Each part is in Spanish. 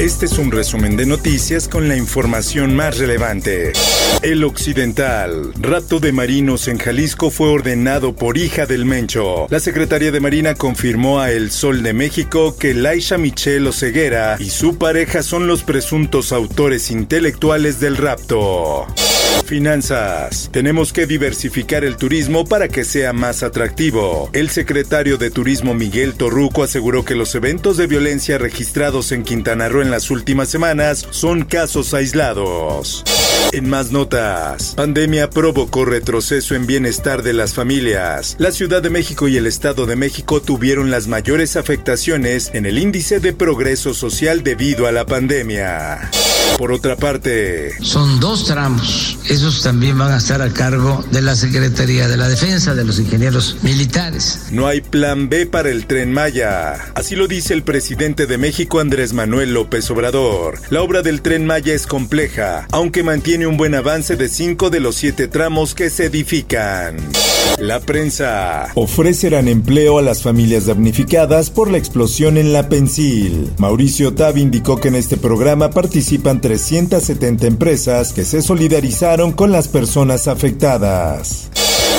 Este es un resumen de noticias con la información más relevante. El Occidental. Rapto de marinos en Jalisco fue ordenado por hija del Mencho. La Secretaría de Marina confirmó a El Sol de México que Laisha Michelle Oseguera y su pareja son los presuntos autores intelectuales del rapto. Finanzas. Tenemos que diversificar el turismo para que sea más atractivo. El secretario de Turismo Miguel Torruco aseguró que los eventos de violencia registrados en Quintana Roo en las últimas semanas son casos aislados. En más notas, pandemia provocó retroceso en bienestar de las familias. La Ciudad de México y el Estado de México tuvieron las mayores afectaciones en el índice de progreso social debido a la pandemia. Por otra parte, son dos tramos. Esos también van a estar a cargo de la Secretaría de la Defensa, de los ingenieros militares. No hay plan B para el tren Maya. Así lo dice el presidente de México, Andrés Manuel López Obrador. La obra del tren Maya es compleja, aunque mantiene un buen avance de cinco de los siete tramos que se edifican. La prensa. Ofrecerán empleo a las familias damnificadas por la explosión en la Pensil. Mauricio Tab indicó que en este programa participan 370 empresas que se solidarizaron con las personas afectadas.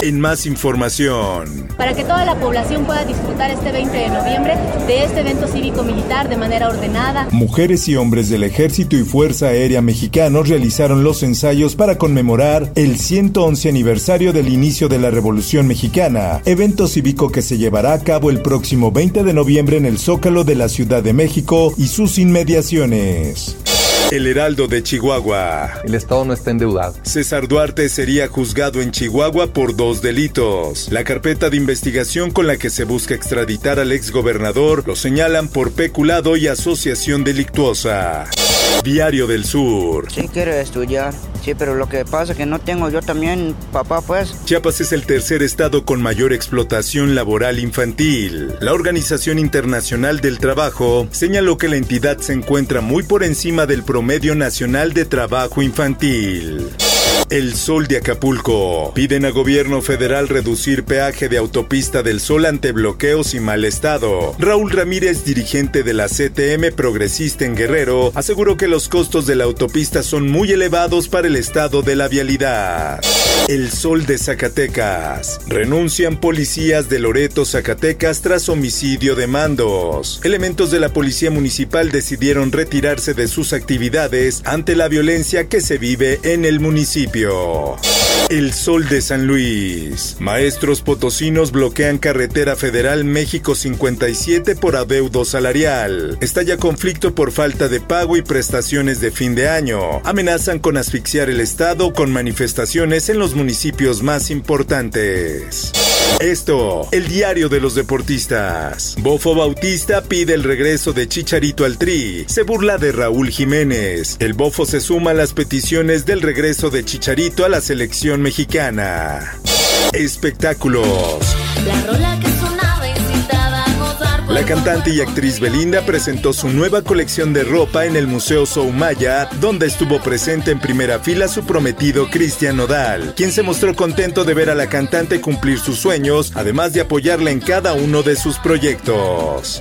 En más información. Para que toda la población pueda disfrutar este 20 de noviembre de este evento cívico-militar de manera ordenada. Mujeres y hombres del Ejército y Fuerza Aérea Mexicanos realizaron los ensayos para conmemorar el 111 aniversario del inicio de la Revolución Mexicana, evento cívico que se llevará a cabo el próximo 20 de noviembre en el Zócalo de la Ciudad de México y sus inmediaciones. El Heraldo de Chihuahua. El Estado no está endeudado. César Duarte sería juzgado en Chihuahua por dos delitos. La carpeta de investigación con la que se busca extraditar al exgobernador lo señalan por peculado y asociación delictuosa. Diario del Sur. Sí quiero estudiar, sí, pero lo que pasa es que no tengo yo también papá, pues. Chiapas es el tercer estado con mayor explotación laboral infantil. La Organización Internacional del Trabajo señaló que la entidad se encuentra muy por encima del promedio nacional de trabajo infantil. El Sol de Acapulco. Piden a gobierno federal reducir peaje de autopista del Sol ante bloqueos y mal estado. Raúl Ramírez, dirigente de la CTM progresista en Guerrero, aseguró que los costos de la autopista son muy elevados para el estado de la vialidad. El Sol de Zacatecas. Renuncian policías de Loreto, Zacatecas tras homicidio de mandos. Elementos de la policía municipal decidieron retirarse de sus actividades ante la violencia que se vive en el municipio. El Sol de San Luis. Maestros potosinos bloquean carretera federal México 57 por adeudo salarial. Estalla conflicto por falta de pago y prestaciones de fin de año. Amenazan con asfixiar el Estado con manifestaciones en los municipios más importantes. Esto, el diario de los deportistas. Bofo Bautista pide el regreso de Chicharito al Tri. Se burla de Raúl Jiménez. El Bofo se suma a las peticiones del regreso de Chicharito a la selección mexicana. Espectáculos. La cantante y actriz Belinda presentó su nueva colección de ropa en el Museo Soumaya, donde estuvo presente en primera fila su prometido Cristian Nodal, quien se mostró contento de ver a la cantante cumplir sus sueños, además de apoyarla en cada uno de sus proyectos.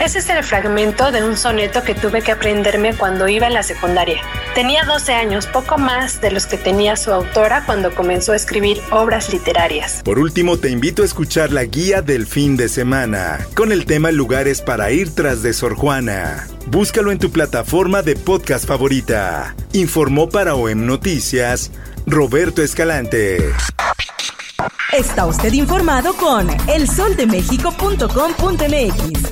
Ese es el fragmento de un soneto que tuve que aprenderme cuando iba en la secundaria. Tenía 12 años, poco más de los que tenía su autora cuando comenzó a escribir obras literarias. Por último, te invito a escuchar la guía del fin de semana, con el tema Lugares para ir tras de Sor Juana. Búscalo en tu plataforma de podcast favorita. Informó para OEM Noticias Roberto Escalante. Está usted informado con elsoldemexico.com.mx.